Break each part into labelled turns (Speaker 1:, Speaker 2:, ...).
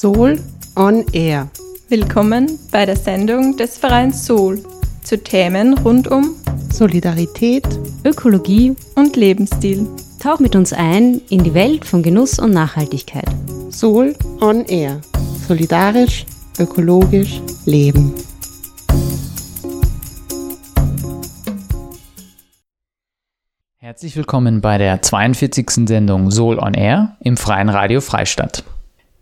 Speaker 1: Soul on Air.
Speaker 2: Willkommen bei der Sendung des Vereins Soul zu Themen rund um
Speaker 1: Solidarität,
Speaker 2: Ökologie und Lebensstil.
Speaker 3: Tauch mit uns ein in die Welt von Genuss und Nachhaltigkeit.
Speaker 1: Soul on Air. Solidarisch, ökologisch, leben.
Speaker 4: Herzlich willkommen bei der 42. Sendung Soul on Air im Freien Radio Freistadt.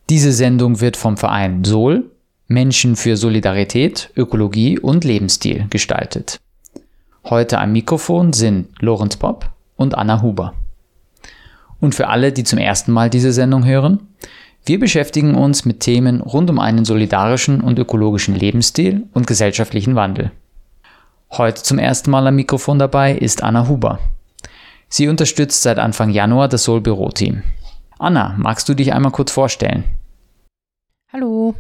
Speaker 4: Diese Sendung wird vom Verein Soul Menschen für Solidarität, Ökologie und Lebensstil gestaltet. Heute am Mikrofon sind Lorenz Popp und Anna Huber. Und für alle, die zum ersten Mal diese Sendung hören, wir beschäftigen uns mit Themen rund um einen solidarischen und ökologischen Lebensstil und gesellschaftlichen Wandel. Heute zum ersten Mal am Mikrofon dabei ist Anna Huber. Sie unterstützt seit Anfang Januar das Soul Büro Team. Anna, magst du dich einmal kurz vorstellen?
Speaker 5: Hallo,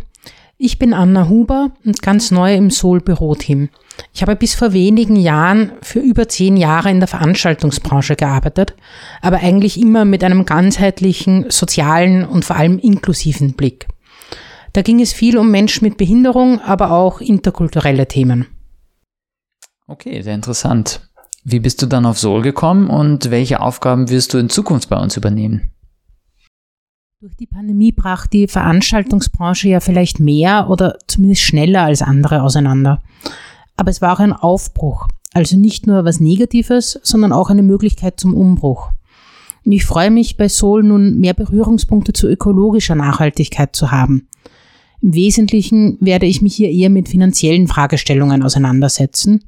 Speaker 5: ich bin Anna Huber und ganz neu im Soul Büro Team. Ich habe bis vor wenigen Jahren für über zehn Jahre in der Veranstaltungsbranche gearbeitet, aber eigentlich immer mit einem ganzheitlichen, sozialen und vor allem inklusiven Blick. Da ging es viel um Menschen mit Behinderung, aber auch interkulturelle Themen.
Speaker 4: Okay, sehr interessant. Wie bist du dann auf Soul gekommen und welche Aufgaben wirst du in Zukunft bei uns übernehmen?
Speaker 5: Durch die Pandemie brach die Veranstaltungsbranche ja vielleicht mehr oder zumindest schneller als andere auseinander. Aber es war auch ein Aufbruch, also nicht nur was Negatives, sondern auch eine Möglichkeit zum Umbruch. Und ich freue mich bei Soul nun mehr Berührungspunkte zu ökologischer Nachhaltigkeit zu haben. Im Wesentlichen werde ich mich hier eher mit finanziellen Fragestellungen auseinandersetzen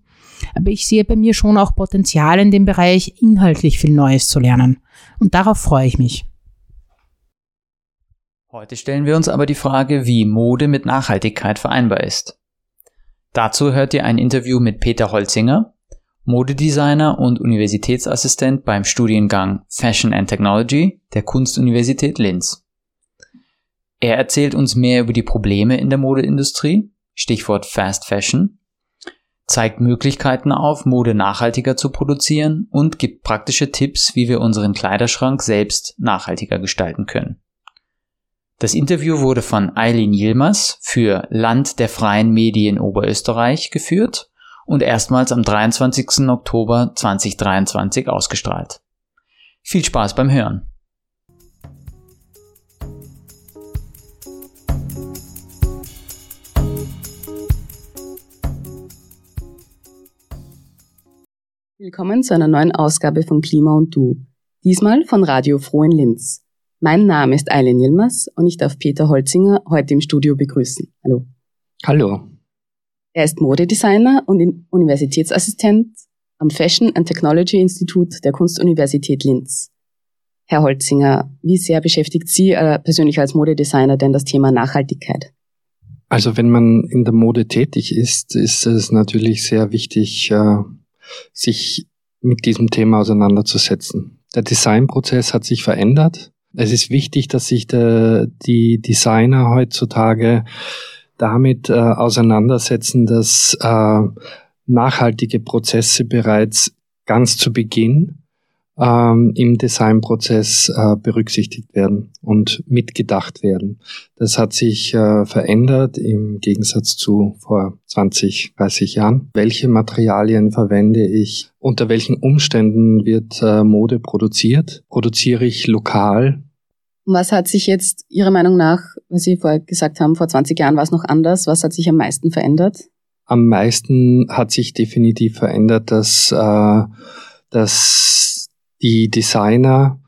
Speaker 5: aber ich sehe bei mir schon auch Potenzial in dem Bereich, inhaltlich viel Neues zu lernen. Und darauf freue ich mich.
Speaker 4: Heute stellen wir uns aber die Frage, wie Mode mit Nachhaltigkeit vereinbar ist. Dazu hört ihr ein Interview mit Peter Holzinger, Modedesigner und Universitätsassistent beim Studiengang Fashion and Technology der Kunstuniversität Linz. Er erzählt uns mehr über die Probleme in der Modeindustrie, Stichwort Fast Fashion, zeigt Möglichkeiten auf, Mode nachhaltiger zu produzieren und gibt praktische Tipps, wie wir unseren Kleiderschrank selbst nachhaltiger gestalten können. Das Interview wurde von Eileen Yilmaz für Land der freien Medien Oberösterreich geführt und erstmals am 23. Oktober 2023 ausgestrahlt. Viel Spaß beim Hören!
Speaker 6: Willkommen zu einer neuen Ausgabe von Klima und Du. Diesmal von Radio Froh in Linz. Mein Name ist Eileen Yilmaz und ich darf Peter Holzinger heute im Studio begrüßen. Hallo.
Speaker 7: Hallo.
Speaker 6: Er ist Modedesigner und Universitätsassistent am Fashion and Technology Institut der Kunstuniversität Linz. Herr Holzinger, wie sehr beschäftigt Sie äh, persönlich als Modedesigner denn das Thema Nachhaltigkeit?
Speaker 7: Also wenn man in der Mode tätig ist, ist es natürlich sehr wichtig, äh, sich mit diesem Thema auseinanderzusetzen. Der Designprozess hat sich verändert. Es ist wichtig, dass sich der, die Designer heutzutage damit äh, auseinandersetzen, dass äh, nachhaltige Prozesse bereits ganz zu Beginn ähm, im Designprozess äh, berücksichtigt werden und mitgedacht werden. Das hat sich äh, verändert im Gegensatz zu vor 20, 30 Jahren. Welche Materialien verwende ich? Unter welchen Umständen wird äh, Mode produziert? Produziere ich lokal?
Speaker 6: Was hat sich jetzt Ihrer Meinung nach, was Sie vorher gesagt haben, vor 20 Jahren war es noch anders, was hat sich am meisten verändert?
Speaker 7: Am meisten hat sich definitiv verändert, dass, äh, dass die Designer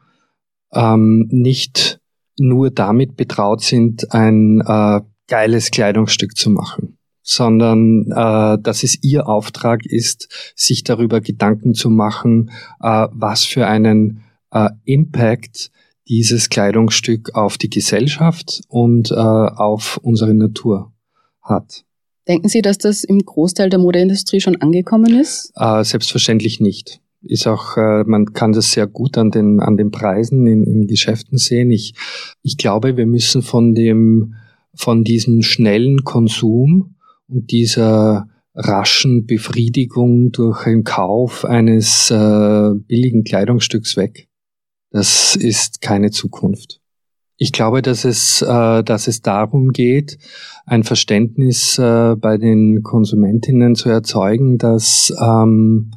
Speaker 7: ähm, nicht nur damit betraut sind, ein äh, geiles Kleidungsstück zu machen, sondern äh, dass es ihr Auftrag ist, sich darüber Gedanken zu machen, äh, was für einen äh, Impact dieses Kleidungsstück auf die Gesellschaft und äh, auf unsere Natur hat.
Speaker 6: Denken Sie, dass das im Großteil der Modeindustrie schon angekommen ist?
Speaker 7: Äh, selbstverständlich nicht ist auch, äh, man kann das sehr gut an den, an den Preisen in, in Geschäften sehen. Ich, ich glaube, wir müssen von dem, von diesem schnellen Konsum und dieser raschen Befriedigung durch den Kauf eines äh, billigen Kleidungsstücks weg. Das ist keine Zukunft. Ich glaube, dass es, äh, dass es darum geht, ein Verständnis äh, bei den Konsumentinnen zu erzeugen, dass, ähm,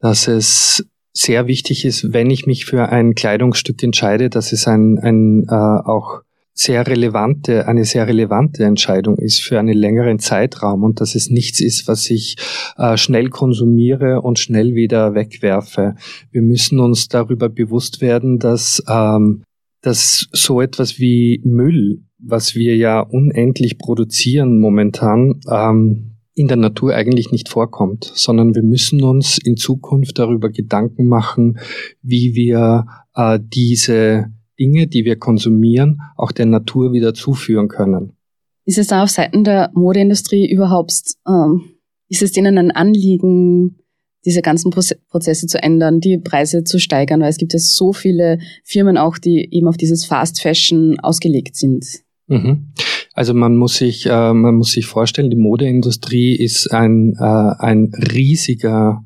Speaker 7: dass es sehr wichtig ist, wenn ich mich für ein Kleidungsstück entscheide, dass es ein, ein äh, auch sehr relevante, eine sehr relevante Entscheidung ist für einen längeren Zeitraum und dass es nichts ist, was ich äh, schnell konsumiere und schnell wieder wegwerfe. Wir müssen uns darüber bewusst werden, dass ähm, dass so etwas wie Müll, was wir ja unendlich produzieren momentan, ähm, in der Natur eigentlich nicht vorkommt, sondern wir müssen uns in Zukunft darüber Gedanken machen, wie wir äh, diese Dinge, die wir konsumieren, auch der Natur wieder zuführen können.
Speaker 6: Ist es da auf Seiten der Modeindustrie überhaupt, ähm, ist es denen ein Anliegen, diese ganzen Prozesse zu ändern, die Preise zu steigern, weil es gibt ja so viele Firmen auch, die eben auf dieses Fast Fashion ausgelegt sind.
Speaker 7: Mhm. Also man muss sich, äh, man muss sich vorstellen, die Modeindustrie ist ein, äh, ein riesiger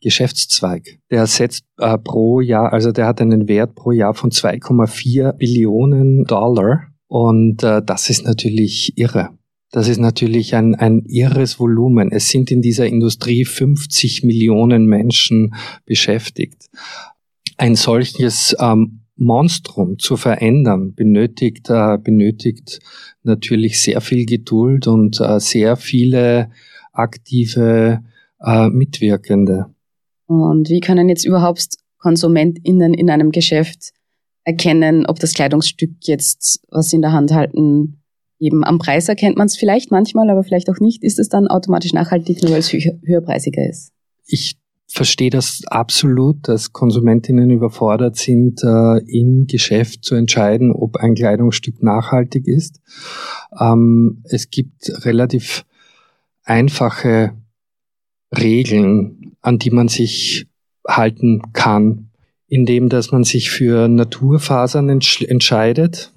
Speaker 7: Geschäftszweig. Der setzt äh, pro Jahr, also der hat einen Wert pro Jahr von 2,4 Billionen Dollar und äh, das ist natürlich irre. Das ist natürlich ein, ein irres Volumen. Es sind in dieser Industrie 50 Millionen Menschen beschäftigt. Ein solches ähm, Monstrum zu verändern benötigt, äh, benötigt natürlich sehr viel Geduld und äh, sehr viele aktive äh, Mitwirkende.
Speaker 6: Und wie können jetzt überhaupt KonsumentInnen in einem Geschäft erkennen, ob das Kleidungsstück jetzt, was sie in der Hand halten, eben am Preis erkennt man es vielleicht manchmal, aber vielleicht auch nicht. Ist es dann automatisch nachhaltig, nur weil es höher, höherpreisiger ist?
Speaker 7: Ich verstehe das absolut, dass Konsumentinnen überfordert sind, äh, im Geschäft zu entscheiden, ob ein Kleidungsstück nachhaltig ist. Ähm, es gibt relativ einfache Regeln, an die man sich halten kann, indem dass man sich für Naturfasern entscheidet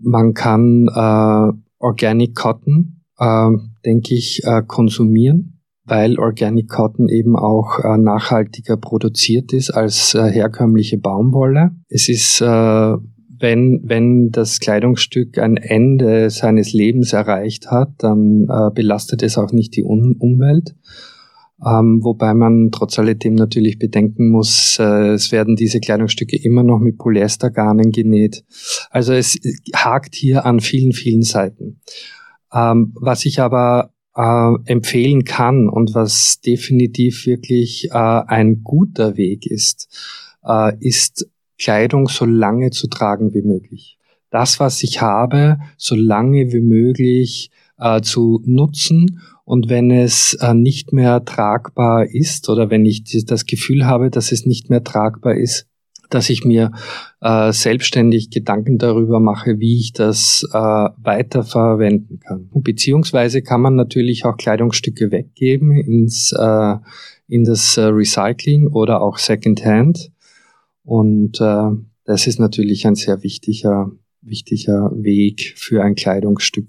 Speaker 7: man kann äh, Organic Cotton, äh, denke ich, äh, konsumieren, weil Organic Cotton eben auch äh, nachhaltiger produziert ist als äh, herkömmliche Baumwolle. Es ist, äh, wenn, wenn das Kleidungsstück ein Ende seines Lebens erreicht hat, dann äh, belastet es auch nicht die um Umwelt. Ähm, wobei man trotz alledem natürlich bedenken muss, äh, es werden diese Kleidungsstücke immer noch mit Polyestergarnen genäht. Also es hakt hier an vielen, vielen Seiten. Ähm, was ich aber äh, empfehlen kann und was definitiv wirklich äh, ein guter Weg ist, äh, ist Kleidung so lange zu tragen wie möglich. Das, was ich habe, so lange wie möglich äh, zu nutzen und wenn es äh, nicht mehr tragbar ist oder wenn ich das Gefühl habe, dass es nicht mehr tragbar ist, dass ich mir äh, selbstständig Gedanken darüber mache, wie ich das äh, weiterverwenden kann. Beziehungsweise kann man natürlich auch Kleidungsstücke weggeben ins, äh, in das äh, Recycling oder auch Secondhand. Und äh, das ist natürlich ein sehr wichtiger, wichtiger Weg für ein Kleidungsstück.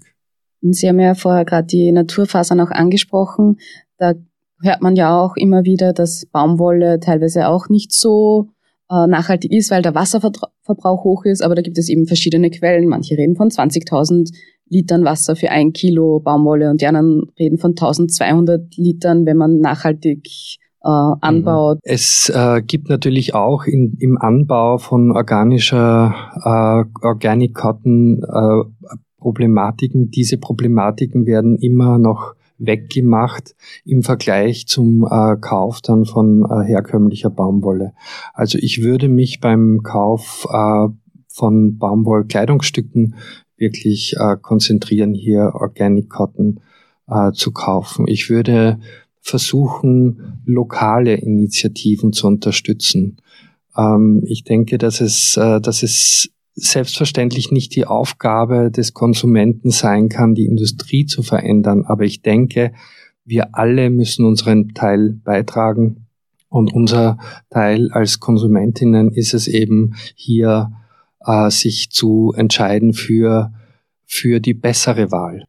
Speaker 6: Sie haben ja vorher gerade die Naturfasern auch angesprochen. Da hört man ja auch immer wieder, dass Baumwolle teilweise auch nicht so äh, nachhaltig ist, weil der Wasserverbrauch hoch ist. Aber da gibt es eben verschiedene Quellen. Manche reden von 20.000 Litern Wasser für ein Kilo Baumwolle und die anderen reden von 1200 Litern, wenn man nachhaltig äh, anbaut.
Speaker 7: Mhm. Es äh, gibt natürlich auch in, im Anbau von organischer äh, Organic Cotton äh, Problematiken. Diese Problematiken werden immer noch weggemacht im Vergleich zum äh, Kauf dann von äh, herkömmlicher Baumwolle. Also ich würde mich beim Kauf äh, von Baumwollkleidungsstücken wirklich äh, konzentrieren, hier Organic Cotton äh, zu kaufen. Ich würde versuchen, lokale Initiativen zu unterstützen. Ähm, ich denke, dass es, äh, dass es selbstverständlich nicht die Aufgabe des Konsumenten sein kann, die Industrie zu verändern. Aber ich denke, wir alle müssen unseren Teil beitragen. Und unser Teil als Konsumentinnen ist es eben hier, äh, sich zu entscheiden für, für die bessere Wahl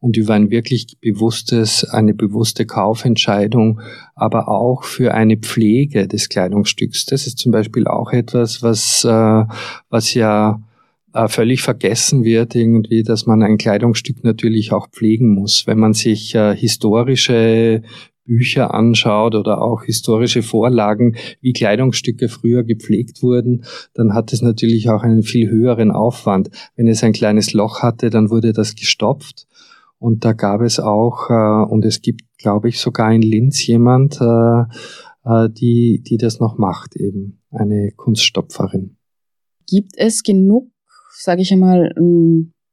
Speaker 7: und über ein wirklich bewusstes, eine bewusste Kaufentscheidung, aber auch für eine Pflege des Kleidungsstücks. Das ist zum Beispiel auch etwas, was, äh, was ja äh, völlig vergessen wird irgendwie, dass man ein Kleidungsstück natürlich auch pflegen muss. Wenn man sich äh, historische Bücher anschaut oder auch historische Vorlagen, wie Kleidungsstücke früher gepflegt wurden, dann hat es natürlich auch einen viel höheren Aufwand. Wenn es ein kleines Loch hatte, dann wurde das gestopft. Und da gab es auch, äh, und es gibt, glaube ich, sogar in Linz jemand, äh, äh, die, die das noch macht, eben eine Kunststopferin.
Speaker 6: Gibt es genug, sage ich einmal,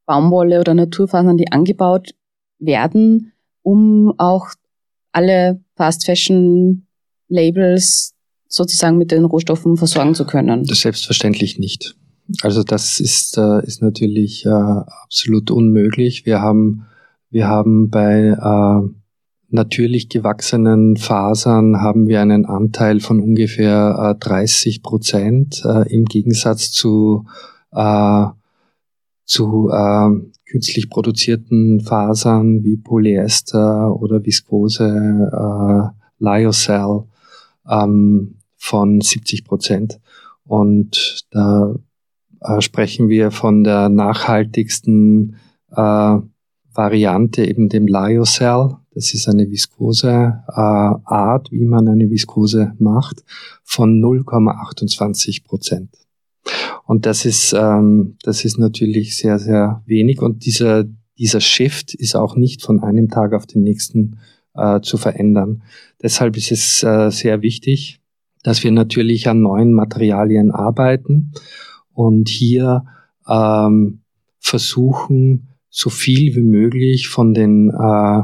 Speaker 6: Baumwolle oder Naturfasern, die angebaut werden, um auch alle Fast Fashion Labels sozusagen mit den Rohstoffen versorgen zu können?
Speaker 7: Das selbstverständlich nicht. Also das ist, äh, ist natürlich äh, absolut unmöglich. Wir haben, wir haben bei äh, natürlich gewachsenen Fasern haben wir einen Anteil von ungefähr äh, 30 Prozent äh, im Gegensatz zu, äh, zu äh, künstlich produzierten Fasern wie Polyester oder Viskose, äh, Lyocell ähm, von 70 Prozent. Und da äh, sprechen wir von der nachhaltigsten äh, Variante, eben dem Lyocell. Das ist eine Viskose äh, Art, wie man eine Viskose macht, von 0,28 Prozent. Und das ist, ähm, das ist natürlich sehr, sehr wenig. Und dieser, dieser Shift ist auch nicht von einem Tag auf den nächsten äh, zu verändern. Deshalb ist es äh, sehr wichtig, dass wir natürlich an neuen Materialien arbeiten und hier ähm, versuchen, so viel wie möglich von den äh,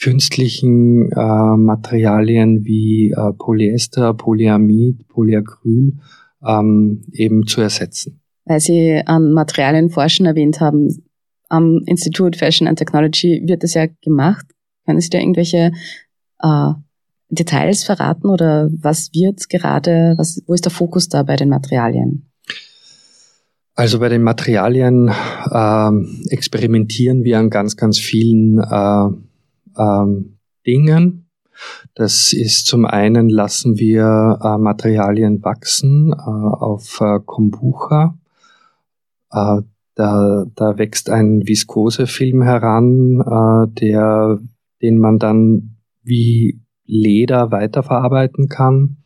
Speaker 7: künstlichen äh, Materialien wie äh, Polyester, Polyamid, Polyacryl ähm, eben zu ersetzen.
Speaker 6: Weil Sie an Materialien forschen erwähnt haben, am Institut Fashion and Technology wird das ja gemacht. Können Sie da irgendwelche äh, Details verraten oder was wird gerade, was, wo ist der Fokus da bei den Materialien?
Speaker 7: Also bei den Materialien äh, experimentieren wir an ganz, ganz vielen äh, äh, Dingen. Das ist zum einen lassen wir äh, Materialien wachsen äh, auf äh, Kombucha. Äh, da, da wächst ein Viskosefilm heran, äh, der, den man dann wie Leder weiterverarbeiten kann.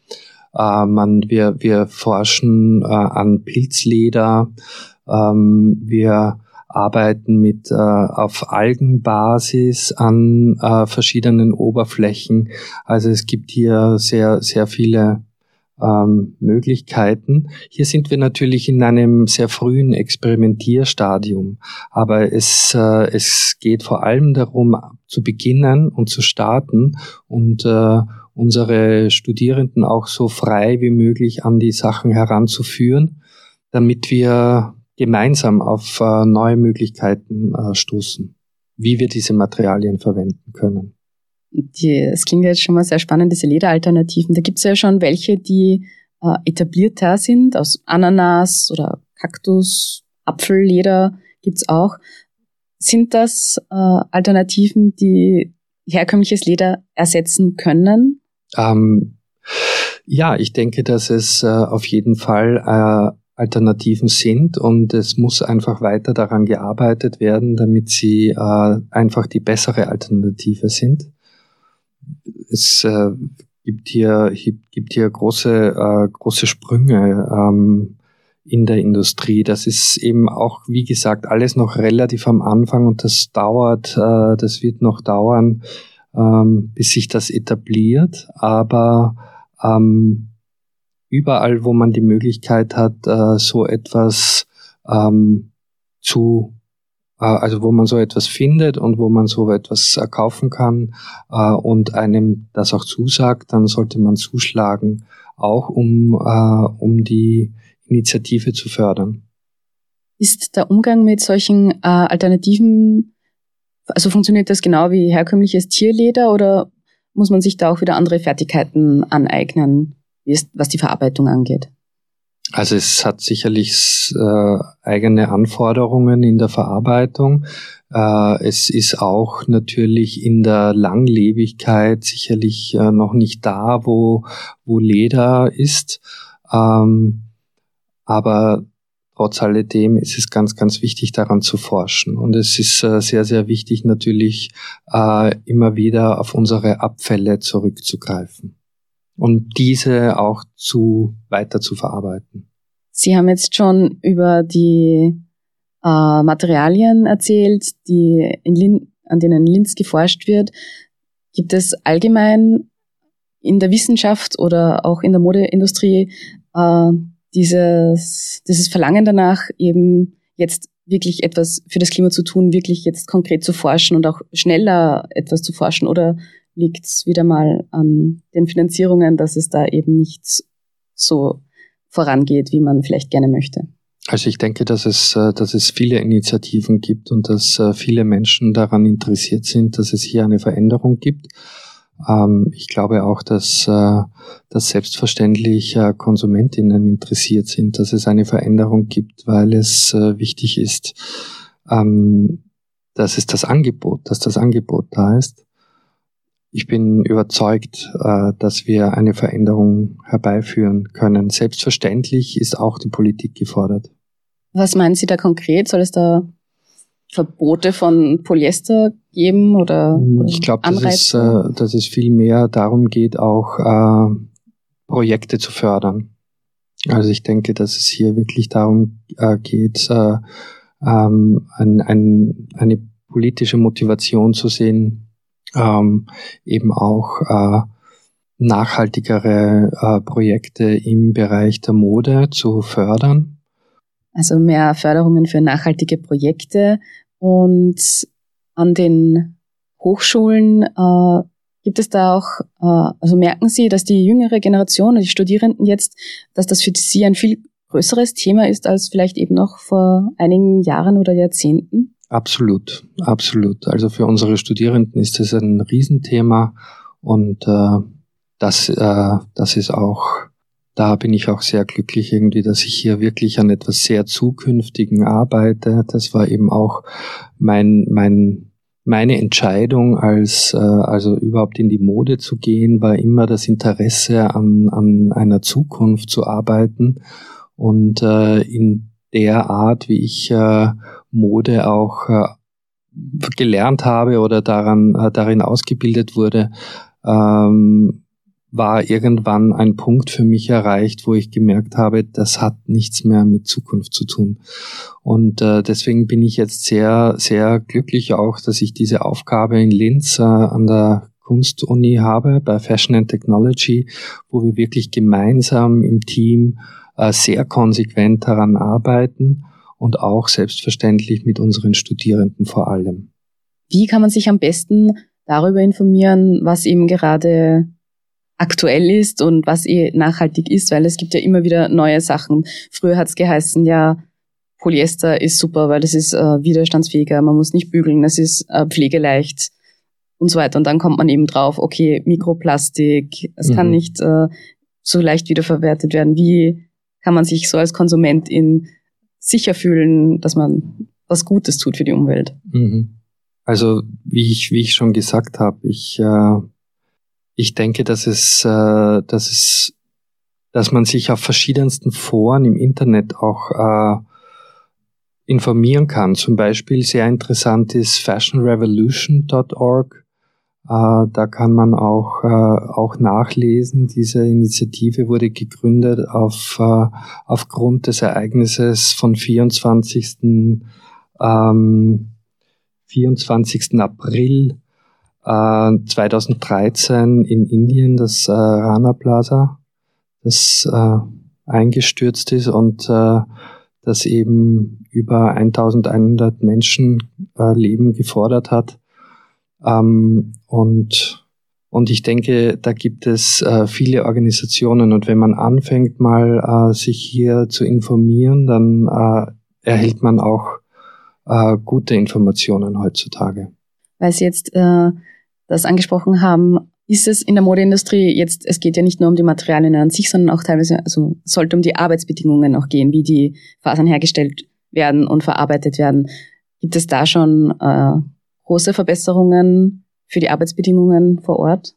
Speaker 7: Äh, man, wir, wir forschen an Pilzleder. Ähm, wir arbeiten mit äh, auf Algenbasis an äh, verschiedenen Oberflächen. Also es gibt hier sehr, sehr viele ähm, Möglichkeiten. Hier sind wir natürlich in einem sehr frühen Experimentierstadium, aber es, äh, es geht vor allem darum, zu beginnen und zu starten und äh, unsere Studierenden auch so frei wie möglich an die Sachen heranzuführen, damit wir gemeinsam auf äh, neue Möglichkeiten äh, stoßen, wie wir diese Materialien verwenden können.
Speaker 6: Es klingt jetzt schon mal sehr spannend, diese Lederalternativen. Da gibt es ja schon welche, die äh, etablierter sind, aus Ananas oder Kaktus, Apfelleder gibt's auch. Sind das Alternativen, die herkömmliches Leder ersetzen können?
Speaker 7: Ähm, ja, ich denke, dass es äh, auf jeden Fall äh, Alternativen sind und es muss einfach weiter daran gearbeitet werden, damit sie äh, einfach die bessere Alternative sind. Es äh, gibt hier gibt hier große äh, große Sprünge ähm, in der Industrie. Das ist eben auch, wie gesagt, alles noch relativ am Anfang und das dauert, äh, das wird noch dauern, ähm, bis sich das etabliert. Aber ähm, überall, wo man die Möglichkeit hat, äh, so etwas ähm, zu, äh, also wo man so etwas findet und wo man so etwas äh, kaufen kann und einem das auch zusagt, dann sollte man zuschlagen, auch um, äh, um die Initiative zu fördern.
Speaker 6: Ist der Umgang mit solchen äh, Alternativen, also funktioniert das genau wie herkömmliches Tierleder oder muss man sich da auch wieder andere Fertigkeiten aneignen? was die Verarbeitung angeht?
Speaker 7: Also es hat sicherlich äh, eigene Anforderungen in der Verarbeitung. Äh, es ist auch natürlich in der Langlebigkeit sicherlich äh, noch nicht da, wo, wo Leder ist. Ähm, aber trotz alledem ist es ganz, ganz wichtig, daran zu forschen. Und es ist äh, sehr, sehr wichtig, natürlich äh, immer wieder auf unsere Abfälle zurückzugreifen und diese auch zu weiter zu verarbeiten.
Speaker 6: Sie haben jetzt schon über die äh, Materialien erzählt, die in an denen in Linz geforscht wird. Gibt es allgemein in der Wissenschaft oder auch in der Modeindustrie äh, dieses, dieses Verlangen danach, eben jetzt wirklich etwas für das Klima zu tun, wirklich jetzt konkret zu forschen und auch schneller etwas zu forschen? Oder liegt es wieder mal an den Finanzierungen, dass es da eben nicht so vorangeht, wie man vielleicht gerne möchte?
Speaker 7: Also ich denke, dass es, äh, dass es viele Initiativen gibt und dass äh, viele Menschen daran interessiert sind, dass es hier eine Veränderung gibt. Ähm, ich glaube auch, dass, äh, dass selbstverständlich Konsumentinnen interessiert sind, dass es eine Veränderung gibt, weil es wichtig ist, ähm, dass es das Angebot, dass das Angebot da ist. Ich bin überzeugt, dass wir eine Veränderung herbeiführen können. Selbstverständlich ist auch die Politik gefordert.
Speaker 6: Was meinen Sie da konkret? Soll es da Verbote von Polyester geben oder,
Speaker 7: oder Ich glaube, dass es, äh, dass es viel mehr darum geht, auch äh, Projekte zu fördern. Also ich denke, dass es hier wirklich darum äh, geht, äh, ähm, ein, ein, eine politische Motivation zu sehen, ähm, eben auch äh, nachhaltigere äh, Projekte im Bereich der Mode zu fördern
Speaker 6: also mehr Förderungen für nachhaltige Projekte. Und an den Hochschulen äh, gibt es da auch, äh, also merken Sie, dass die jüngere Generation, die Studierenden jetzt, dass das für Sie ein viel größeres Thema ist als vielleicht eben noch vor einigen Jahren oder Jahrzehnten?
Speaker 7: Absolut, absolut. Also für unsere Studierenden ist das ein Riesenthema und äh, das, äh, das ist auch da bin ich auch sehr glücklich irgendwie, dass ich hier wirklich an etwas sehr Zukünftigen arbeite. Das war eben auch mein, mein, meine Entscheidung, als äh, also überhaupt in die Mode zu gehen, war immer das Interesse an, an einer Zukunft zu arbeiten und äh, in der Art, wie ich äh, Mode auch äh, gelernt habe oder daran äh, darin ausgebildet wurde, ähm, war irgendwann ein Punkt für mich erreicht, wo ich gemerkt habe, das hat nichts mehr mit Zukunft zu tun. Und äh, deswegen bin ich jetzt sehr, sehr glücklich auch, dass ich diese Aufgabe in Linz äh, an der Kunstuni habe, bei Fashion and Technology, wo wir wirklich gemeinsam im Team äh, sehr konsequent daran arbeiten und auch selbstverständlich mit unseren Studierenden vor allem.
Speaker 6: Wie kann man sich am besten darüber informieren, was eben gerade aktuell ist und was eh nachhaltig ist, weil es gibt ja immer wieder neue Sachen. Früher hat es geheißen, ja, Polyester ist super, weil das ist äh, widerstandsfähiger, man muss nicht bügeln, es ist äh, pflegeleicht und so weiter. Und dann kommt man eben drauf, okay, Mikroplastik, es mhm. kann nicht äh, so leicht wiederverwertet werden. Wie kann man sich so als Konsumentin sicher fühlen, dass man was Gutes tut für die Umwelt?
Speaker 7: Mhm. Also wie ich, wie ich schon gesagt habe, ich äh, ich denke, dass es, äh, dass es, dass man sich auf verschiedensten Foren im Internet auch äh, informieren kann. Zum Beispiel sehr interessant ist fashionrevolution.org. Äh, da kann man auch, äh, auch nachlesen. Diese Initiative wurde gegründet auf, äh, aufgrund des Ereignisses von 24. Ähm, 24. April 2013 äh, in Indien das äh, Rana Plaza, das äh, eingestürzt ist und äh, das eben über 1100 Menschen äh, Leben gefordert hat. Ähm, und, und ich denke, da gibt es äh, viele Organisationen und wenn man anfängt mal äh, sich hier zu informieren, dann äh, erhält man auch äh, gute Informationen heutzutage.
Speaker 6: Weil Sie jetzt äh, das angesprochen haben, ist es in der Modeindustrie jetzt, es geht ja nicht nur um die Materialien an sich, sondern auch teilweise, also sollte um die Arbeitsbedingungen auch gehen, wie die Fasern hergestellt werden und verarbeitet werden. Gibt es da schon äh, große Verbesserungen für die Arbeitsbedingungen vor Ort?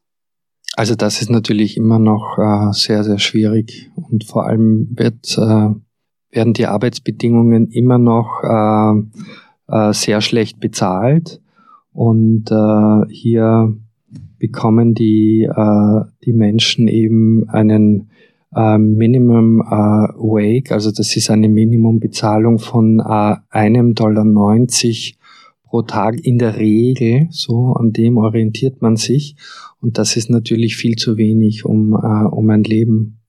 Speaker 7: Also das ist natürlich immer noch äh, sehr, sehr schwierig und vor allem wird, äh, werden die Arbeitsbedingungen immer noch äh, äh, sehr schlecht bezahlt und äh, hier bekommen die, äh, die Menschen eben einen äh, Minimum äh, Wage, also das ist eine Minimumbezahlung von äh, einem Dollar 90 pro Tag in der Regel, so an dem orientiert man sich. Und das ist natürlich viel zu wenig, um, äh, um ein Leben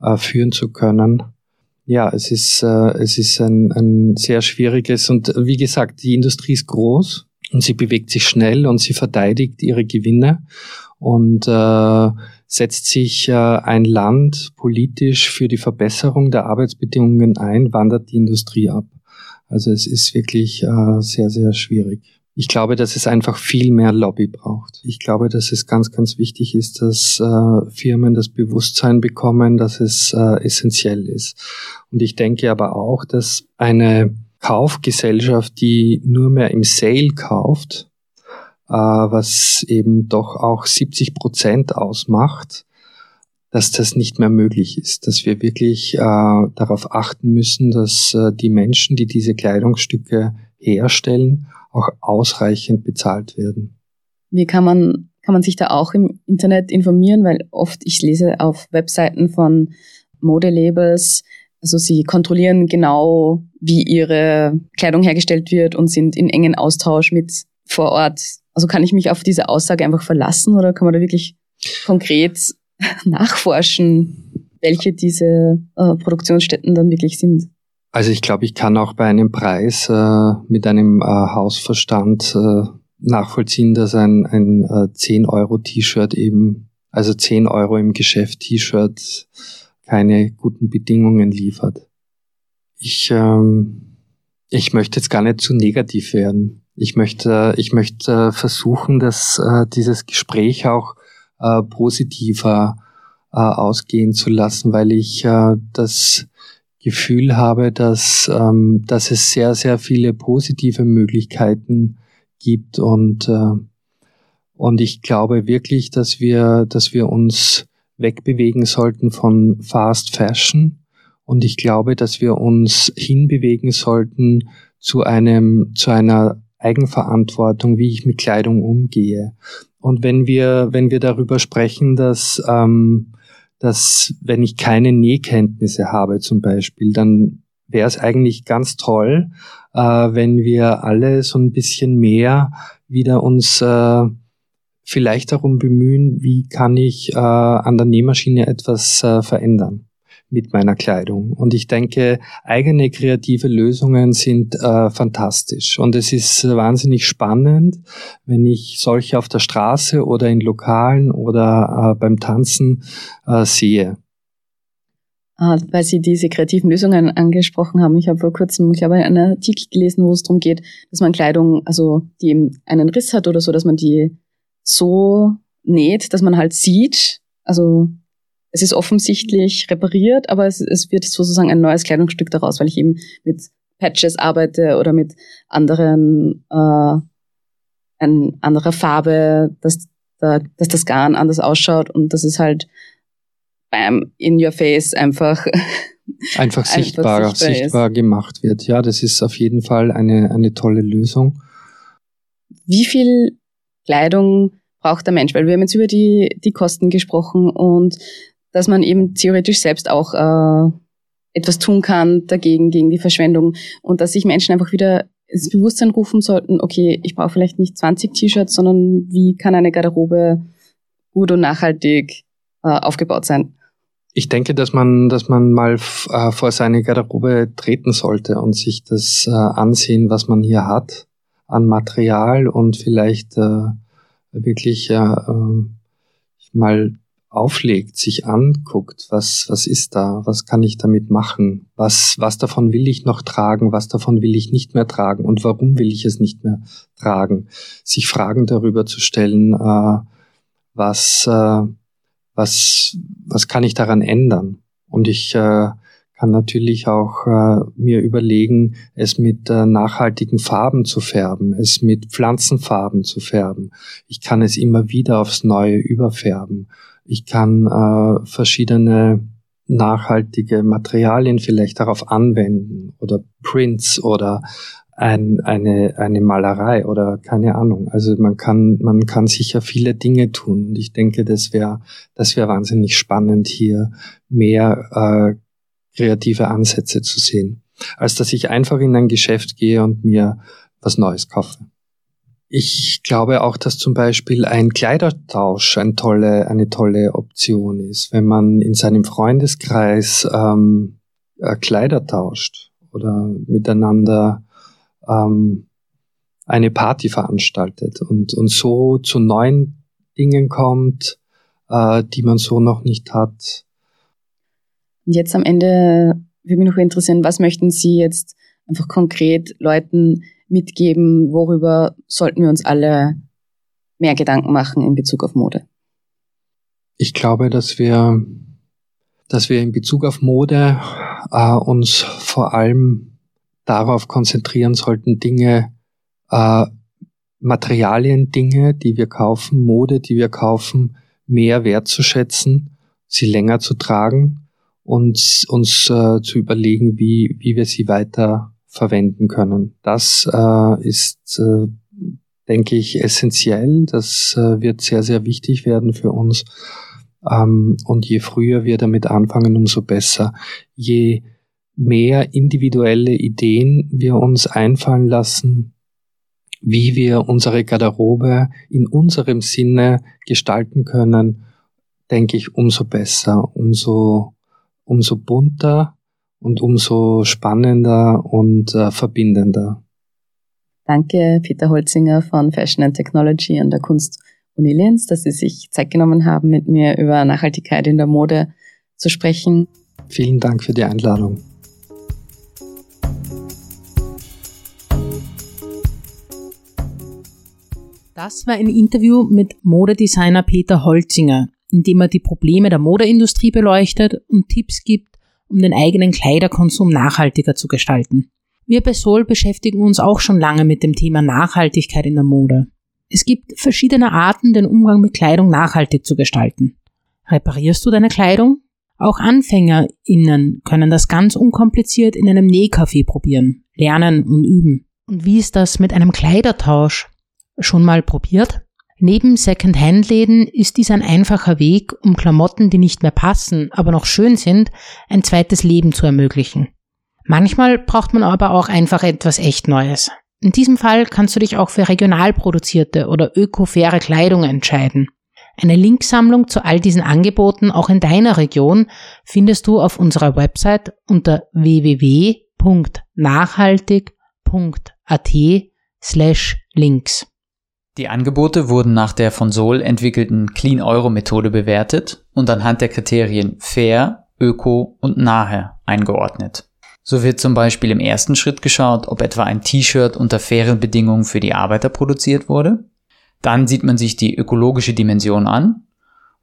Speaker 7: äh, führen zu können. Ja, es ist, äh, es ist ein, ein sehr schwieriges und wie gesagt, die Industrie ist groß und sie bewegt sich schnell und sie verteidigt ihre Gewinne und äh, setzt sich äh, ein Land politisch für die Verbesserung der Arbeitsbedingungen ein, wandert die Industrie ab. Also es ist wirklich äh, sehr, sehr schwierig. Ich glaube, dass es einfach viel mehr Lobby braucht. Ich glaube, dass es ganz, ganz wichtig ist, dass äh, Firmen das Bewusstsein bekommen, dass es äh, essentiell ist. Und ich denke aber auch, dass eine Kaufgesellschaft, die nur mehr im Sale kauft, äh, was eben doch auch 70 Prozent ausmacht, dass das nicht mehr möglich ist, dass wir wirklich äh, darauf achten müssen, dass äh, die Menschen, die diese Kleidungsstücke herstellen, auch ausreichend bezahlt werden.
Speaker 6: Wie kann man, kann man sich da auch im Internet informieren? Weil oft ich lese auf Webseiten von Modelabels, also sie kontrollieren genau, wie ihre Kleidung hergestellt wird und sind in engen Austausch mit vor Ort. Also kann ich mich auf diese Aussage einfach verlassen oder kann man da wirklich konkret nachforschen, welche diese äh, Produktionsstätten dann wirklich sind?
Speaker 7: Also ich glaube, ich kann auch bei einem Preis äh, mit einem äh, Hausverstand äh, nachvollziehen, dass ein, ein äh, 10 Euro T-Shirt eben, also 10 Euro im Geschäft T-Shirt keine guten Bedingungen liefert. Ich, ähm, ich möchte jetzt gar nicht zu negativ werden. Ich möchte, ich möchte versuchen, dass äh, dieses Gespräch auch äh, positiver äh, ausgehen zu lassen, weil ich äh, das Gefühl habe, dass, ähm, dass es sehr, sehr viele positive Möglichkeiten gibt und, äh, und ich glaube wirklich, dass wir, dass wir uns wegbewegen sollten von Fast Fashion und ich glaube, dass wir uns hinbewegen sollten zu einem, zu einer Eigenverantwortung, wie ich mit Kleidung umgehe. Und wenn wir, wenn wir darüber sprechen, dass, ähm, dass wenn ich keine Nähkenntnisse habe zum Beispiel, dann wäre es eigentlich ganz toll, äh, wenn wir alle so ein bisschen mehr wieder uns äh, vielleicht darum bemühen, wie kann ich äh, an der Nähmaschine etwas äh, verändern mit meiner Kleidung. Und ich denke, eigene kreative Lösungen sind äh, fantastisch. Und es ist wahnsinnig spannend, wenn ich solche auf der Straße oder in Lokalen oder äh, beim Tanzen äh, sehe.
Speaker 6: Ah, weil Sie diese kreativen Lösungen angesprochen haben. Ich habe vor kurzem, ich glaube, einen Artikel gelesen, wo es darum geht, dass man Kleidung, also die eben einen Riss hat oder so, dass man die so näht, dass man halt sieht, also es ist offensichtlich repariert, aber es, es wird sozusagen ein neues Kleidungsstück daraus, weil ich eben mit Patches arbeite oder mit anderen, äh, ein anderer Farbe, dass, da, dass das Garn anders ausschaut und das ist halt beim In Your Face einfach
Speaker 7: einfach sichtbar, einfach sichtbar, sichtbar gemacht wird. Ja, das ist auf jeden Fall eine, eine tolle Lösung.
Speaker 6: Wie viel Kleidung braucht der Mensch? Weil wir haben jetzt über die, die Kosten gesprochen und dass man eben theoretisch selbst auch äh, etwas tun kann dagegen, gegen die Verschwendung und dass sich Menschen einfach wieder ins Bewusstsein rufen sollten, okay, ich brauche vielleicht nicht 20 T-Shirts, sondern wie kann eine Garderobe gut und nachhaltig äh, aufgebaut sein?
Speaker 7: Ich denke, dass man, dass man mal äh, vor seine Garderobe treten sollte und sich das äh, ansehen, was man hier hat an Material und vielleicht äh, wirklich ja, äh, mal auflegt, sich anguckt, was, was ist da, was kann ich damit machen, was, was davon will ich noch tragen, was davon will ich nicht mehr tragen und warum will ich es nicht mehr tragen, sich Fragen darüber zu stellen, äh, was, äh, was, was kann ich daran ändern? Und ich äh, kann natürlich auch äh, mir überlegen, es mit äh, nachhaltigen Farben zu färben, es mit Pflanzenfarben zu färben. Ich kann es immer wieder aufs Neue überfärben. Ich kann äh, verschiedene nachhaltige Materialien vielleicht darauf anwenden oder Prints oder ein, eine, eine Malerei oder keine Ahnung. Also man kann, man kann sicher viele Dinge tun und ich denke, das wäre, das wäre wahnsinnig spannend hier mehr äh, kreative Ansätze zu sehen, als dass ich einfach in ein Geschäft gehe und mir was Neues kaufe. Ich glaube auch, dass zum Beispiel ein Kleidertausch ein tolle, eine tolle Option ist, wenn man in seinem Freundeskreis ähm, äh, Kleider tauscht oder miteinander ähm, eine Party veranstaltet und, und so zu neuen Dingen kommt, äh, die man so noch nicht hat.
Speaker 6: Und jetzt am Ende würde mich noch interessieren, was möchten Sie jetzt einfach konkret Leuten mitgeben, worüber sollten wir uns alle mehr Gedanken machen in Bezug auf Mode?
Speaker 7: Ich glaube, dass wir, dass wir in Bezug auf Mode äh, uns vor allem darauf konzentrieren sollten, Dinge, äh, Materialien, Dinge, die wir kaufen, Mode, die wir kaufen, mehr wertzuschätzen, sie länger zu tragen und uns äh, zu überlegen, wie, wie wir sie weiter verwenden können. Das äh, ist, äh, denke ich, essentiell. Das äh, wird sehr, sehr wichtig werden für uns. Ähm, und je früher wir damit anfangen, umso besser. Je mehr individuelle Ideen wir uns einfallen lassen, wie wir unsere Garderobe in unserem Sinne gestalten können, denke ich, umso besser, umso, umso bunter und umso spannender und äh, verbindender.
Speaker 6: Danke, Peter Holzinger von Fashion and Technology an der Kunst Uni Linz, dass Sie sich Zeit genommen haben, mit mir über Nachhaltigkeit in der Mode zu sprechen.
Speaker 7: Vielen Dank für die Einladung.
Speaker 5: Das war ein Interview mit Modedesigner Peter Holzinger, in dem er die Probleme der Modeindustrie beleuchtet und Tipps gibt, um den eigenen Kleiderkonsum nachhaltiger zu gestalten. Wir bei Sol beschäftigen uns auch schon lange mit dem Thema Nachhaltigkeit in der Mode. Es gibt verschiedene Arten, den Umgang mit Kleidung nachhaltig zu gestalten. Reparierst du deine Kleidung? Auch AnfängerInnen können das ganz unkompliziert in einem Nähcafé probieren, lernen und üben. Und wie ist das mit einem Kleidertausch? Schon mal probiert? Neben Second-Hand-Läden ist dies ein einfacher Weg, um Klamotten, die nicht mehr passen, aber noch schön sind, ein zweites Leben zu ermöglichen. Manchmal braucht man aber auch einfach etwas echt Neues. In diesem Fall kannst du dich auch für regional produzierte oder öko-faire Kleidung entscheiden. Eine Linksammlung zu all diesen Angeboten auch in deiner Region findest du auf unserer Website unter www.nachhaltig.at slash links.
Speaker 4: Die Angebote wurden nach der von Sol entwickelten Clean Euro Methode bewertet und anhand der Kriterien fair, öko und nahe eingeordnet. So wird zum Beispiel im ersten Schritt geschaut, ob etwa ein T-Shirt unter fairen Bedingungen für die Arbeiter produziert wurde. Dann sieht man sich die ökologische Dimension an.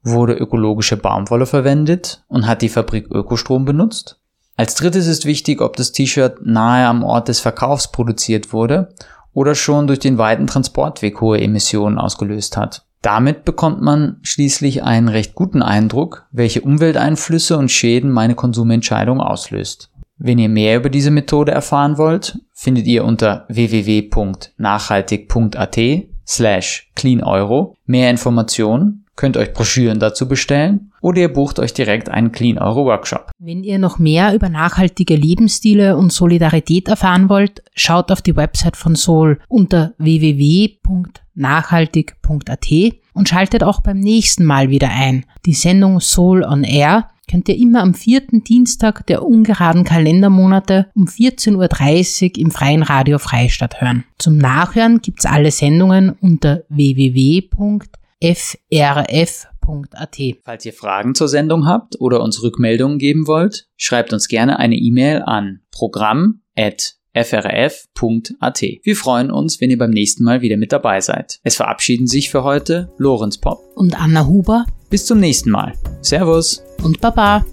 Speaker 4: Wurde ökologische Baumwolle verwendet und hat die Fabrik Ökostrom benutzt? Als drittes ist wichtig, ob das T-Shirt nahe am Ort des Verkaufs produziert wurde oder schon durch den weiten Transportweg hohe Emissionen ausgelöst hat. Damit bekommt man schließlich einen recht guten Eindruck, welche Umwelteinflüsse und Schäden meine Konsumentscheidung auslöst. Wenn ihr mehr über diese Methode erfahren wollt, findet ihr unter www.nachhaltig.at slash cleaneuro mehr Informationen könnt euch Broschüren dazu bestellen oder ihr bucht euch direkt einen Clean Euro Workshop.
Speaker 5: Wenn ihr noch mehr über nachhaltige Lebensstile und Solidarität erfahren wollt, schaut auf die Website von Sol unter www.nachhaltig.at und schaltet auch beim nächsten Mal wieder ein. Die Sendung Soul on Air könnt ihr immer am vierten Dienstag der ungeraden Kalendermonate um 14.30 Uhr im Freien Radio Freistadt hören. Zum Nachhören gibt's alle Sendungen unter www.nachhaltig.at frf.at.
Speaker 4: Falls ihr Fragen zur Sendung habt oder uns Rückmeldungen geben wollt, schreibt uns gerne eine E-Mail an programm@frf.at. Wir freuen uns, wenn ihr beim nächsten Mal wieder mit dabei seid. Es verabschieden sich für heute Lorenz Pop
Speaker 5: und Anna Huber.
Speaker 4: Bis zum nächsten Mal. Servus
Speaker 5: und Baba.